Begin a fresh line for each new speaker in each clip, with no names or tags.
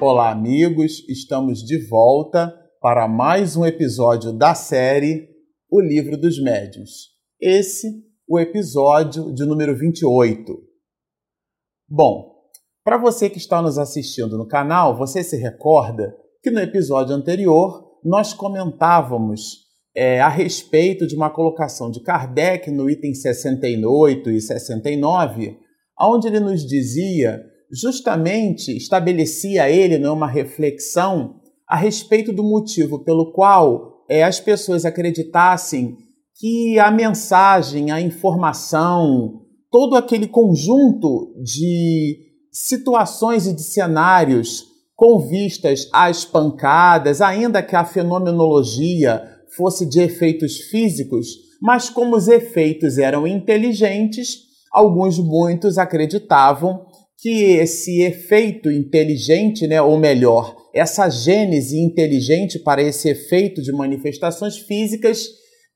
Olá, amigos, estamos de volta para mais um episódio da série O Livro dos Médios. Esse, o episódio de número 28. Bom, para você que está nos assistindo no canal, você se recorda que no episódio anterior nós comentávamos é, a respeito de uma colocação de Kardec no item 68 e 69, onde ele nos dizia justamente estabelecia ele numa reflexão a respeito do motivo pelo qual é, as pessoas acreditassem que a mensagem, a informação, todo aquele conjunto de situações e de cenários com vistas às pancadas, ainda que a fenomenologia fosse de efeitos físicos, mas como os efeitos eram inteligentes, alguns muitos acreditavam que esse efeito inteligente, né, ou melhor, essa gênese inteligente para esse efeito de manifestações físicas,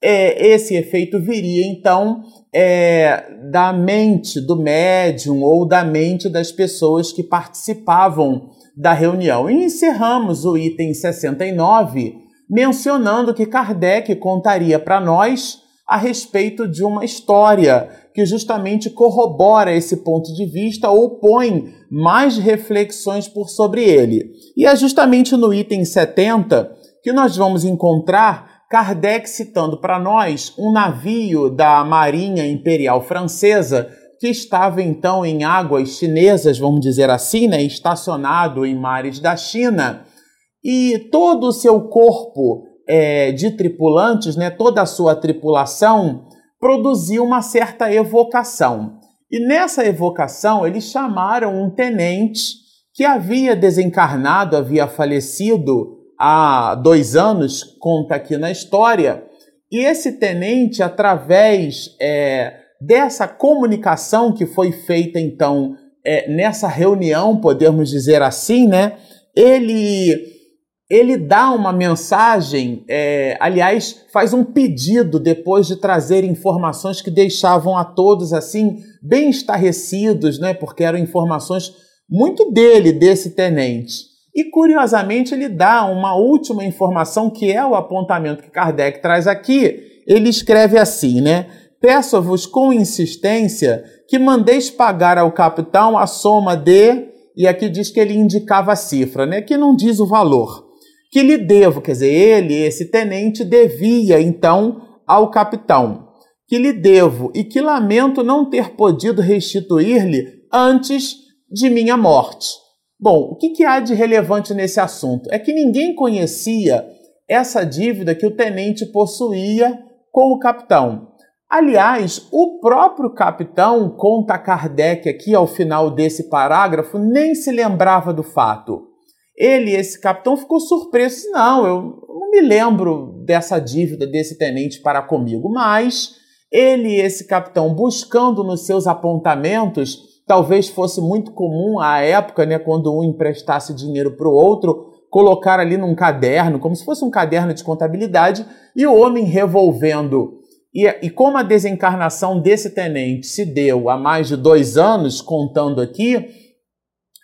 é, esse efeito viria então é, da mente do médium ou da mente das pessoas que participavam da reunião. E encerramos o item 69 mencionando que Kardec contaria para nós a respeito de uma história que justamente corrobora esse ponto de vista ou põe mais reflexões por sobre ele. E é justamente no item 70 que nós vamos encontrar Kardec citando para nós um navio da Marinha Imperial Francesa que estava então em águas chinesas, vamos dizer assim, né, estacionado em mares da China, e todo o seu corpo é, de tripulantes, né, toda a sua tripulação, produziu uma certa evocação. E nessa evocação, eles chamaram um tenente que havia desencarnado, havia falecido há dois anos, conta aqui na história, e esse tenente, através é, dessa comunicação que foi feita então é, nessa reunião, podemos dizer assim, né? Ele ele dá uma mensagem, é, aliás, faz um pedido depois de trazer informações que deixavam a todos assim bem estarrecidos, né? Porque eram informações muito dele, desse tenente. E curiosamente ele dá uma última informação que é o apontamento que Kardec traz aqui. Ele escreve assim, né? Peço-vos com insistência que mandeis pagar ao capitão a soma de e aqui diz que ele indicava a cifra, né? Que não diz o valor que lhe devo, quer dizer, ele, esse tenente, devia então ao capitão, que lhe devo e que lamento não ter podido restituir-lhe antes de minha morte. Bom, o que, que há de relevante nesse assunto? É que ninguém conhecia essa dívida que o tenente possuía com o capitão. Aliás, o próprio capitão, conta Kardec aqui ao final desse parágrafo, nem se lembrava do fato. Ele, esse capitão, ficou surpreso. Não, eu não me lembro dessa dívida desse tenente para comigo, mas ele, esse capitão, buscando nos seus apontamentos, talvez fosse muito comum à época, né, quando um emprestasse dinheiro para o outro, colocar ali num caderno, como se fosse um caderno de contabilidade, e o homem revolvendo. E, e como a desencarnação desse tenente se deu há mais de dois anos, contando aqui,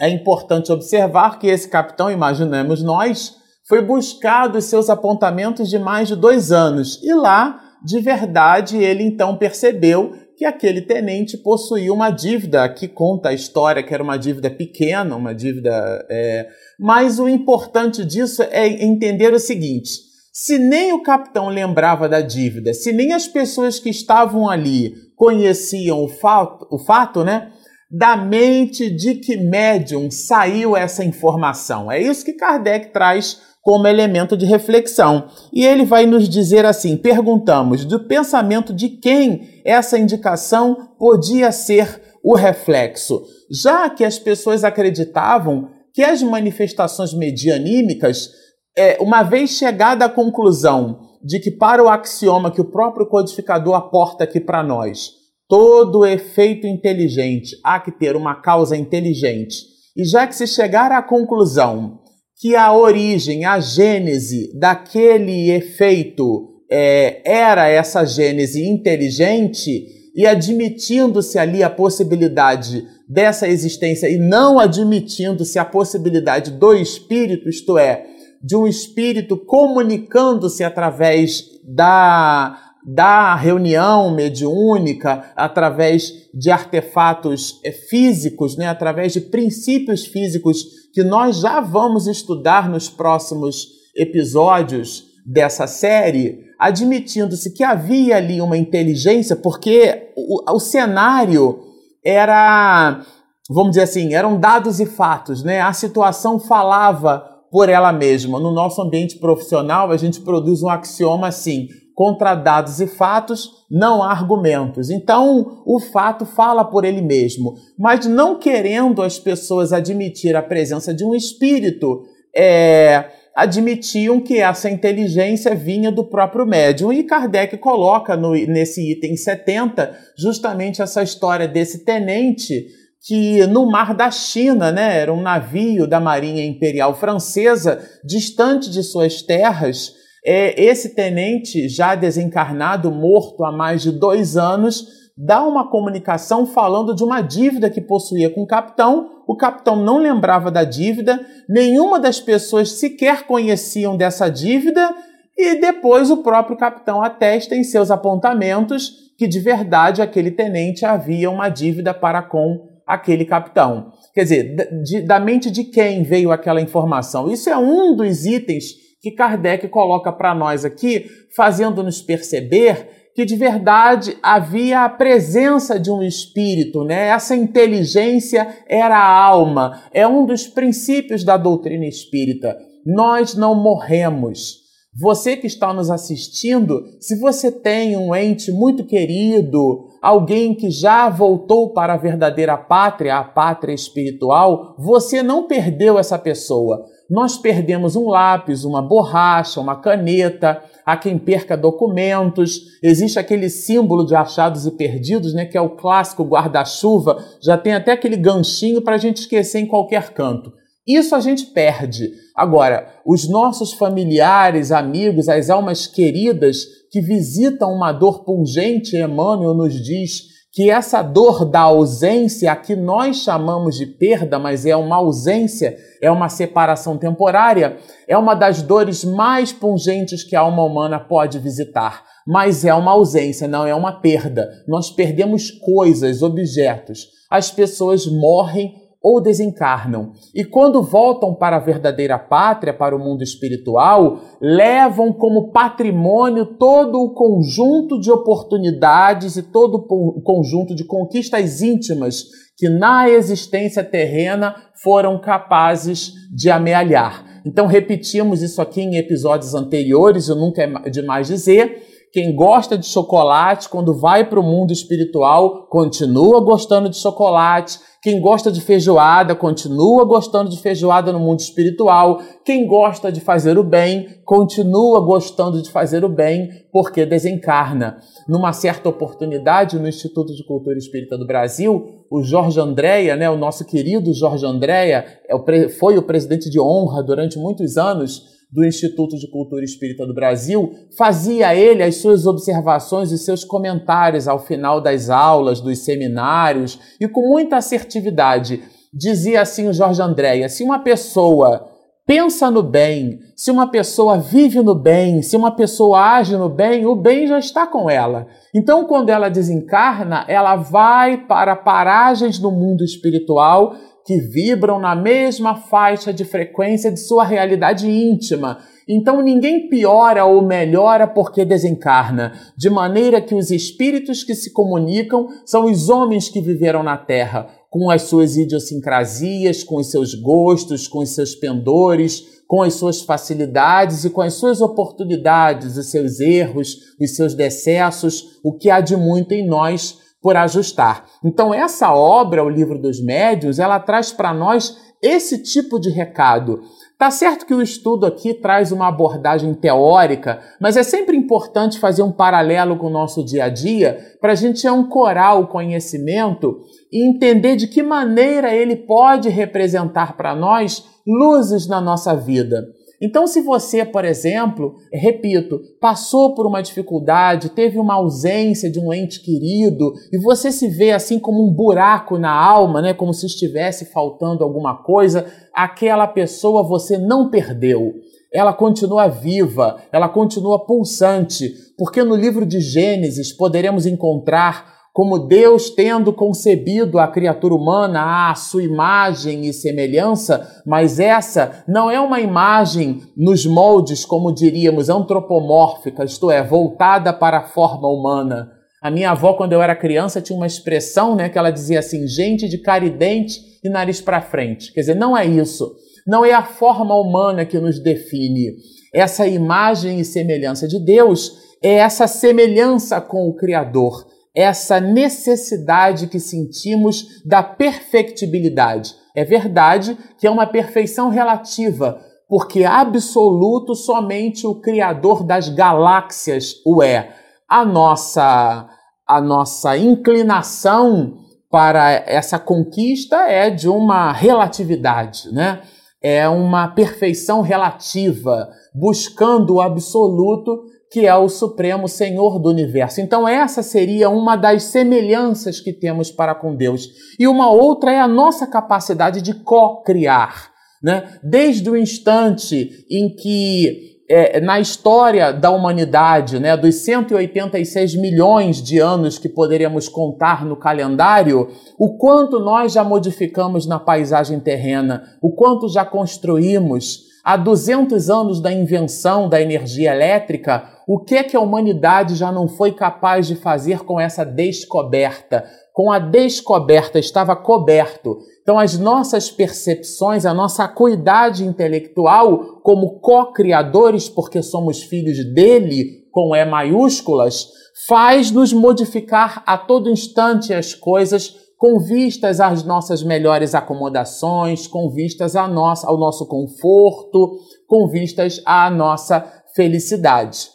é importante observar que esse capitão, imaginemos nós, foi buscado seus apontamentos de mais de dois anos e lá, de verdade, ele então percebeu que aquele tenente possuía uma dívida que conta a história que era uma dívida pequena, uma dívida. É... Mas o importante disso é entender o seguinte: se nem o capitão lembrava da dívida, se nem as pessoas que estavam ali conheciam o fato, o fato né? Da mente de que médium saiu essa informação. É isso que Kardec traz como elemento de reflexão. E ele vai nos dizer assim: perguntamos do pensamento de quem essa indicação podia ser o reflexo, já que as pessoas acreditavam que as manifestações medianímicas, é, uma vez chegada à conclusão de que para o axioma que o próprio codificador aporta aqui para nós, Todo efeito inteligente há que ter uma causa inteligente. E já que se chegar à conclusão que a origem, a gênese daquele efeito é, era essa gênese inteligente, e admitindo-se ali a possibilidade dessa existência e não admitindo-se a possibilidade do espírito, isto é, de um espírito comunicando-se através da, da reunião mediúnica, através de artefatos eh, físicos, né, através de princípios físicos que nós já vamos estudar nos próximos episódios dessa série, admitindo-se que havia ali uma inteligência, porque o, o cenário era, vamos dizer assim, eram dados e fatos, né? A situação falava por ela mesma. No nosso ambiente profissional, a gente produz um axioma assim: contra dados e fatos não há argumentos. Então, o fato fala por ele mesmo, mas não querendo as pessoas admitir a presença de um espírito, é, admitiam que essa inteligência vinha do próprio médium. E Kardec coloca no, nesse item 70 justamente essa história desse tenente que no mar da China, né, era um navio da Marinha Imperial Francesa, distante de suas terras, é, esse tenente, já desencarnado, morto há mais de dois anos, dá uma comunicação falando de uma dívida que possuía com o capitão. O capitão não lembrava da dívida, nenhuma das pessoas sequer conheciam dessa dívida, e depois o próprio capitão atesta em seus apontamentos que de verdade aquele tenente havia uma dívida para com aquele capitão. Quer dizer, da mente de quem veio aquela informação? Isso é um dos itens que Kardec coloca para nós aqui, fazendo-nos perceber que de verdade havia a presença de um espírito, né? Essa inteligência era a alma, é um dos princípios da doutrina espírita. Nós não morremos. Você que está nos assistindo, se você tem um ente muito querido, alguém que já voltou para a verdadeira pátria, a pátria espiritual, você não perdeu essa pessoa. Nós perdemos um lápis, uma borracha, uma caneta, há quem perca documentos, existe aquele símbolo de achados e perdidos, né, que é o clássico guarda-chuva, já tem até aquele ganchinho para a gente esquecer em qualquer canto. Isso a gente perde. Agora, os nossos familiares, amigos, as almas queridas que visitam uma dor pungente, Emmanuel nos diz que essa dor da ausência, a que nós chamamos de perda, mas é uma ausência, é uma separação temporária, é uma das dores mais pungentes que a alma humana pode visitar. Mas é uma ausência, não é uma perda. Nós perdemos coisas, objetos. As pessoas morrem ou desencarnam. E quando voltam para a verdadeira pátria, para o mundo espiritual, levam como patrimônio todo o conjunto de oportunidades e todo o conjunto de conquistas íntimas que na existência terrena foram capazes de amealhar. Então, repetimos isso aqui em episódios anteriores, eu nunca é demais dizer. Quem gosta de chocolate, quando vai para o mundo espiritual, continua gostando de chocolate. Quem gosta de feijoada continua gostando de feijoada no mundo espiritual. Quem gosta de fazer o bem continua gostando de fazer o bem porque desencarna. Numa certa oportunidade, no Instituto de Cultura Espírita do Brasil, o Jorge Andréia, né, o nosso querido Jorge Andréia, é foi o presidente de honra durante muitos anos do Instituto de Cultura Espírita do Brasil, fazia ele as suas observações e seus comentários ao final das aulas, dos seminários, e com muita assertividade. Dizia assim o Jorge Andréia: se uma pessoa pensa no bem, se uma pessoa vive no bem, se uma pessoa age no bem, o bem já está com ela. Então, quando ela desencarna, ela vai para paragens do mundo espiritual que vibram na mesma faixa de frequência de sua realidade íntima. Então ninguém piora ou melhora porque desencarna, de maneira que os espíritos que se comunicam são os homens que viveram na Terra, com as suas idiosincrasias, com os seus gostos, com os seus pendores, com as suas facilidades e com as suas oportunidades, os seus erros, os seus decessos, o que há de muito em nós por ajustar. Então essa obra, o Livro dos Médios, ela traz para nós esse tipo de recado. Tá certo que o estudo aqui traz uma abordagem teórica, mas é sempre importante fazer um paralelo com o nosso dia a dia para a gente ancorar o conhecimento e entender de que maneira ele pode representar para nós luzes na nossa vida. Então, se você, por exemplo, repito, passou por uma dificuldade, teve uma ausência de um ente querido e você se vê assim como um buraco na alma, né, como se estivesse faltando alguma coisa, aquela pessoa você não perdeu. Ela continua viva, ela continua pulsante, porque no livro de Gênesis poderemos encontrar como Deus tendo concebido a criatura humana à sua imagem e semelhança, mas essa não é uma imagem nos moldes, como diríamos, antropomórfica, isto é, voltada para a forma humana. A minha avó, quando eu era criança, tinha uma expressão né, que ela dizia assim: gente de cara e dente e nariz para frente. Quer dizer, não é isso. Não é a forma humana que nos define. Essa imagem e semelhança de Deus é essa semelhança com o Criador essa necessidade que sentimos da perfectibilidade. É verdade que é uma perfeição relativa, porque absoluto somente o Criador das galáxias o é. A nossa, a nossa inclinação para essa conquista é de uma relatividade, né? É uma perfeição relativa, buscando o absoluto que é o Supremo Senhor do Universo. Então, essa seria uma das semelhanças que temos para com Deus. E uma outra é a nossa capacidade de co-criar. Né? Desde o instante em que, é, na história da humanidade, né, dos 186 milhões de anos que poderíamos contar no calendário, o quanto nós já modificamos na paisagem terrena, o quanto já construímos Há 200 anos da invenção da energia elétrica, o que é que a humanidade já não foi capaz de fazer com essa descoberta? Com a descoberta estava coberto. Então, as nossas percepções, a nossa acuidade intelectual, como co-criadores, porque somos filhos dele, com E maiúsculas, faz nos modificar a todo instante as coisas com vistas às nossas melhores acomodações, com vistas à nossa, ao nosso conforto, com vistas à nossa felicidade.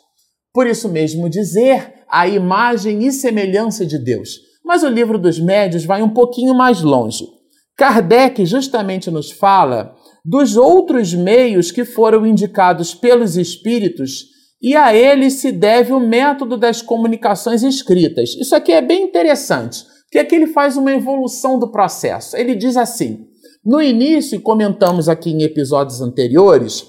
Por isso mesmo dizer a imagem e semelhança de Deus. Mas o livro dos médios vai um pouquinho mais longe. Kardec justamente nos fala dos outros meios que foram indicados pelos espíritos e a eles se deve o método das comunicações escritas. Isso aqui é bem interessante que é que ele faz uma evolução do processo. Ele diz assim: no início, comentamos aqui em episódios anteriores,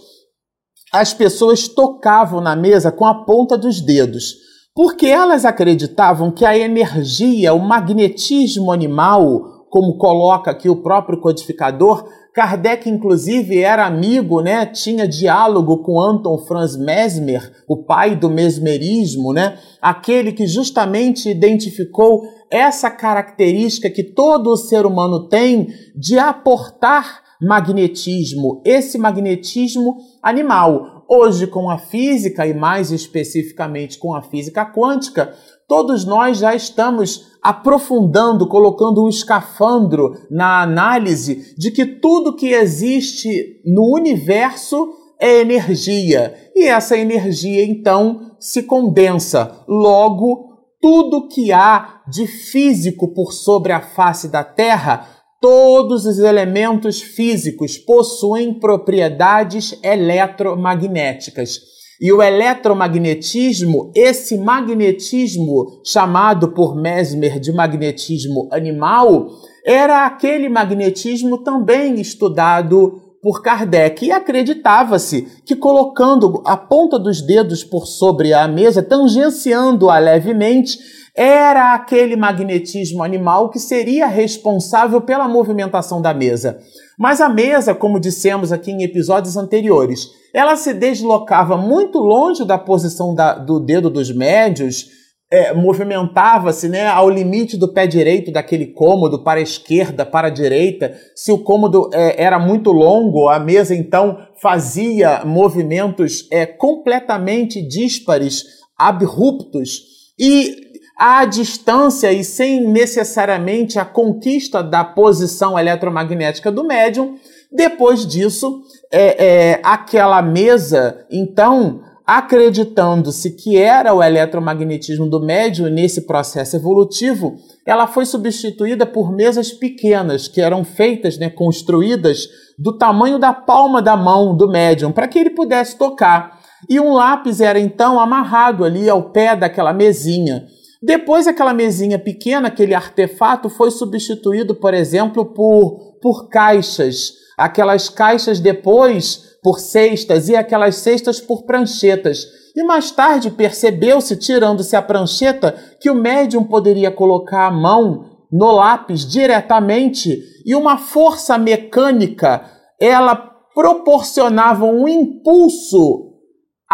as pessoas tocavam na mesa com a ponta dos dedos, porque elas acreditavam que a energia, o magnetismo animal, como coloca aqui o próprio codificador, Kardec, inclusive, era amigo, né? tinha diálogo com Anton Franz Mesmer, o pai do mesmerismo, né? aquele que justamente identificou essa característica que todo ser humano tem de aportar magnetismo, esse magnetismo animal. Hoje, com a física e mais especificamente com a física quântica, todos nós já estamos aprofundando, colocando um escafandro na análise de que tudo que existe no universo é energia. E essa energia, então, se condensa. Logo, tudo que há de físico por sobre a face da Terra, todos os elementos físicos possuem propriedades eletromagnéticas. E o eletromagnetismo, esse magnetismo chamado por Mesmer de magnetismo animal, era aquele magnetismo também estudado por Kardec e acreditava-se que colocando a ponta dos dedos por sobre a mesa, tangenciando-a levemente, era aquele magnetismo animal que seria responsável pela movimentação da mesa. Mas a mesa, como dissemos aqui em episódios anteriores, ela se deslocava muito longe da posição da, do dedo dos médios, é, movimentava-se né, ao limite do pé direito daquele cômodo para a esquerda, para a direita. Se o cômodo é, era muito longo, a mesa então fazia movimentos é, completamente díspares, abruptos. E à distância e sem necessariamente a conquista da posição eletromagnética do médium, depois disso, é, é, aquela mesa, então, acreditando-se que era o eletromagnetismo do médium nesse processo evolutivo, ela foi substituída por mesas pequenas, que eram feitas, né, construídas do tamanho da palma da mão do médium, para que ele pudesse tocar. E um lápis era então amarrado ali ao pé daquela mesinha. Depois, aquela mesinha pequena, aquele artefato, foi substituído, por exemplo, por, por caixas. Aquelas caixas depois por cestas e aquelas cestas por pranchetas. E mais tarde percebeu-se, tirando-se a prancheta, que o médium poderia colocar a mão no lápis diretamente e uma força mecânica ela proporcionava um impulso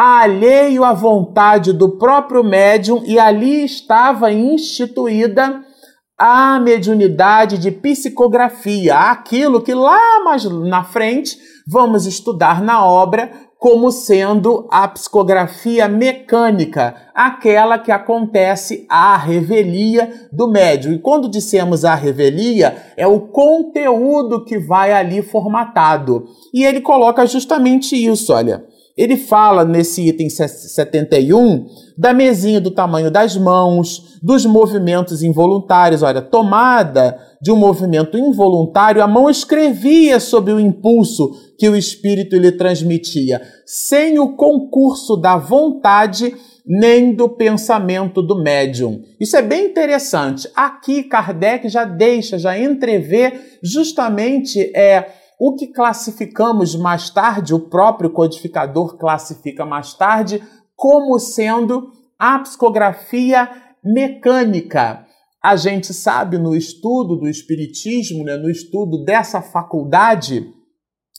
alheio à vontade do próprio médium e ali estava instituída a mediunidade de psicografia, aquilo que lá mais na frente vamos estudar na obra como sendo a psicografia mecânica, aquela que acontece à revelia do médium. E quando dissemos a revelia, é o conteúdo que vai ali formatado. E ele coloca justamente isso, olha. Ele fala nesse item 71 da mesinha do tamanho das mãos, dos movimentos involuntários. Olha, tomada de um movimento involuntário, a mão escrevia sob o impulso que o espírito lhe transmitia, sem o concurso da vontade nem do pensamento do médium. Isso é bem interessante. Aqui Kardec já deixa, já entrevê justamente é o que classificamos mais tarde, o próprio codificador classifica mais tarde, como sendo a psicografia mecânica. A gente sabe no estudo do Espiritismo, né, no estudo dessa faculdade,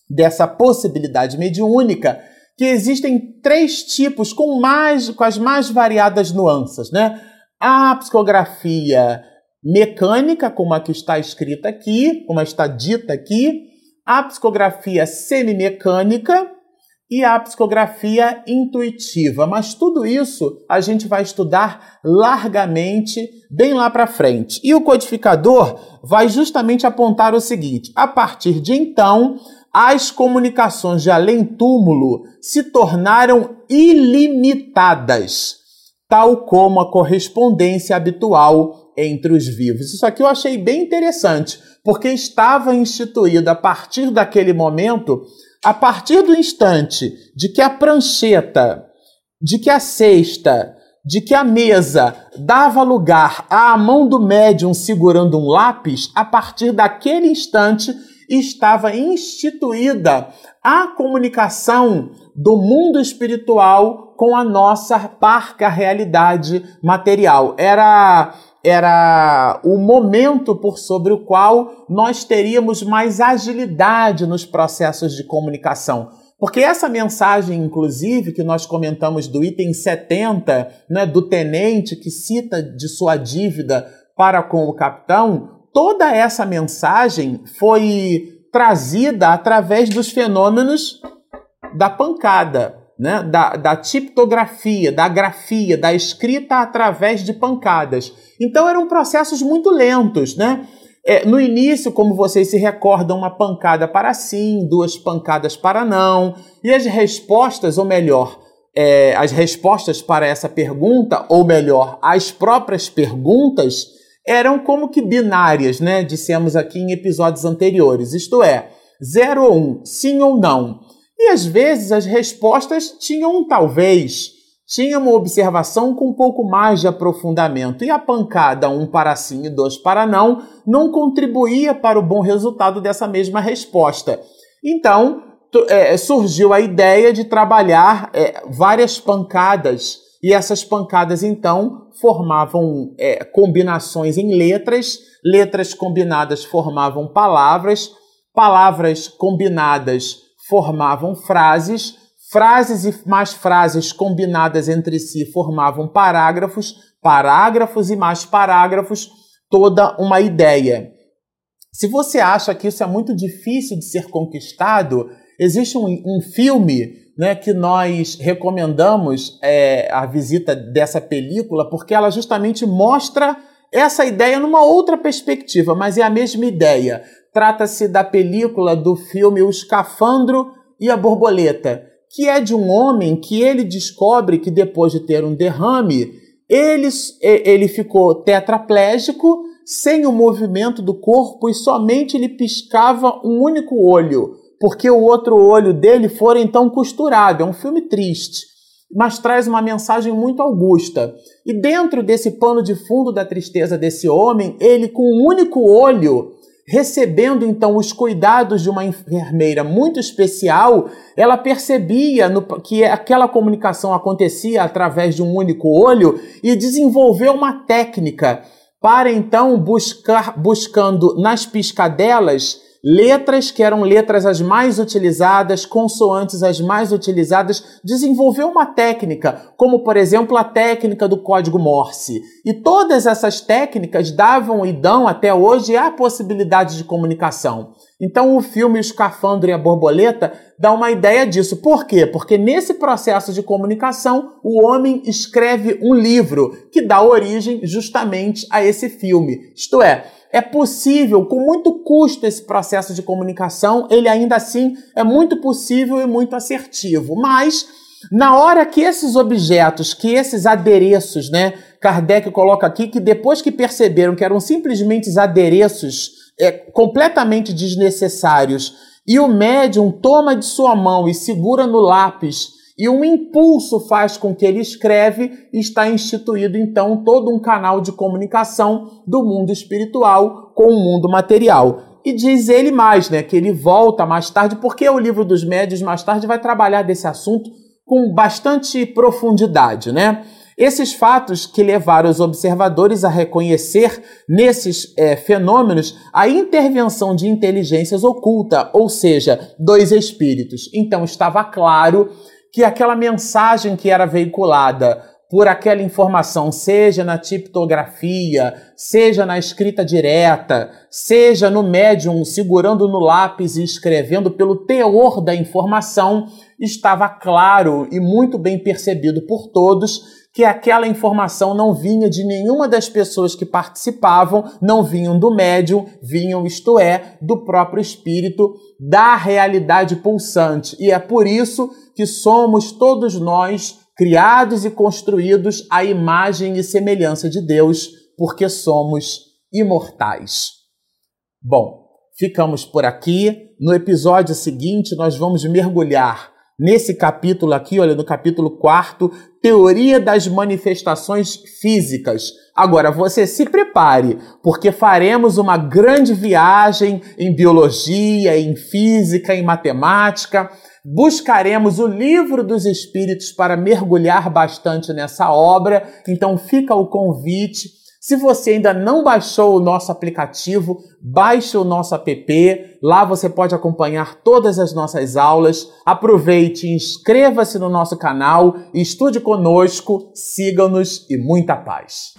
dessa possibilidade mediúnica, que existem três tipos com, mais, com as mais variadas nuances. Né? A psicografia mecânica, como a que está escrita aqui, como está dita aqui, a psicografia semimecânica e a psicografia intuitiva. Mas tudo isso a gente vai estudar largamente bem lá para frente. E o codificador vai justamente apontar o seguinte: a partir de então, as comunicações de além-túmulo se tornaram ilimitadas, tal como a correspondência habitual entre os vivos. Isso aqui eu achei bem interessante porque estava instituída a partir daquele momento, a partir do instante de que a prancheta, de que a cesta, de que a mesa dava lugar à mão do médium segurando um lápis, a partir daquele instante estava instituída a comunicação do mundo espiritual com a nossa parca realidade material. Era era o momento por sobre o qual nós teríamos mais agilidade nos processos de comunicação. Porque essa mensagem, inclusive, que nós comentamos do item 70, né, do tenente que cita de sua dívida para com o capitão, toda essa mensagem foi trazida através dos fenômenos da pancada, né, da, da tiptografia, da grafia, da escrita através de pancadas. Então eram processos muito lentos, né? É, no início, como vocês se recordam, uma pancada para sim, duas pancadas para não, e as respostas, ou melhor, é, as respostas para essa pergunta, ou melhor, as próprias perguntas, eram como que binárias, né? Dissemos aqui em episódios anteriores, isto é, 0 ou 1, um, sim ou não. E às vezes as respostas tinham um talvez, tinha uma observação com um pouco mais de aprofundamento. E a pancada um para sim e dois para não não contribuía para o bom resultado dessa mesma resposta. Então é, surgiu a ideia de trabalhar é, várias pancadas. E essas pancadas, então, formavam é, combinações em letras, letras combinadas formavam palavras, palavras combinadas formavam frases, frases e mais frases combinadas entre si formavam parágrafos, parágrafos e mais parágrafos, toda uma ideia. Se você acha que isso é muito difícil de ser conquistado, existe um, um filme né, que nós recomendamos é, a visita dessa película, porque ela justamente mostra essa ideia numa outra perspectiva, mas é a mesma ideia. Trata-se da película do filme O Escafandro e a Borboleta, que é de um homem que ele descobre que depois de ter um derrame, ele, ele ficou tetraplégico, sem o movimento do corpo e somente ele piscava um único olho, porque o outro olho dele fora então costurado. É um filme triste, mas traz uma mensagem muito augusta. E dentro desse pano de fundo da tristeza desse homem, ele com um único olho recebendo então os cuidados de uma enfermeira muito especial, ela percebia no, que aquela comunicação acontecia através de um único olho e desenvolveu uma técnica para então buscar buscando nas piscadelas letras que eram letras as mais utilizadas, consoantes as mais utilizadas, desenvolveu uma técnica, como por exemplo a técnica do código Morse. E todas essas técnicas davam e dão até hoje a possibilidade de comunicação. Então o filme O Escafandro e a Borboleta dá uma ideia disso. Por quê? Porque nesse processo de comunicação, o homem escreve um livro que dá origem justamente a esse filme. Isto é, é possível, com muito custo, esse processo de comunicação, ele ainda assim é muito possível e muito assertivo. Mas, na hora que esses objetos, que esses adereços, né, Kardec coloca aqui que depois que perceberam que eram simplesmente adereços é, completamente desnecessários, e o médium toma de sua mão e segura no lápis e um impulso faz com que ele escreve e está instituído então todo um canal de comunicação do mundo espiritual com o mundo material. E diz ele mais, né, que ele volta mais tarde, porque o livro dos médios mais tarde vai trabalhar desse assunto com bastante profundidade, né? Esses fatos que levaram os observadores a reconhecer nesses é, fenômenos a intervenção de inteligências oculta, ou seja, dois espíritos. Então estava claro que aquela mensagem que era veiculada por aquela informação, seja na tipografia, seja na escrita direta, seja no médium segurando no lápis e escrevendo pelo teor da informação, estava claro e muito bem percebido por todos que aquela informação não vinha de nenhuma das pessoas que participavam, não vinham do médium, vinham, isto é, do próprio espírito, da realidade pulsante. E é por isso que somos todos nós criados e construídos à imagem e semelhança de Deus, porque somos imortais. Bom, ficamos por aqui. No episódio seguinte, nós vamos mergulhar nesse capítulo aqui, olha, no capítulo 4, Teoria das Manifestações Físicas. Agora, você se prepare, porque faremos uma grande viagem em biologia, em física, em matemática buscaremos o livro dos Espíritos para mergulhar bastante nessa obra. Então fica o convite. Se você ainda não baixou o nosso aplicativo, baixe o nosso app. Lá você pode acompanhar todas as nossas aulas. Aproveite, inscreva-se no nosso canal, estude conosco, siga-nos e muita paz.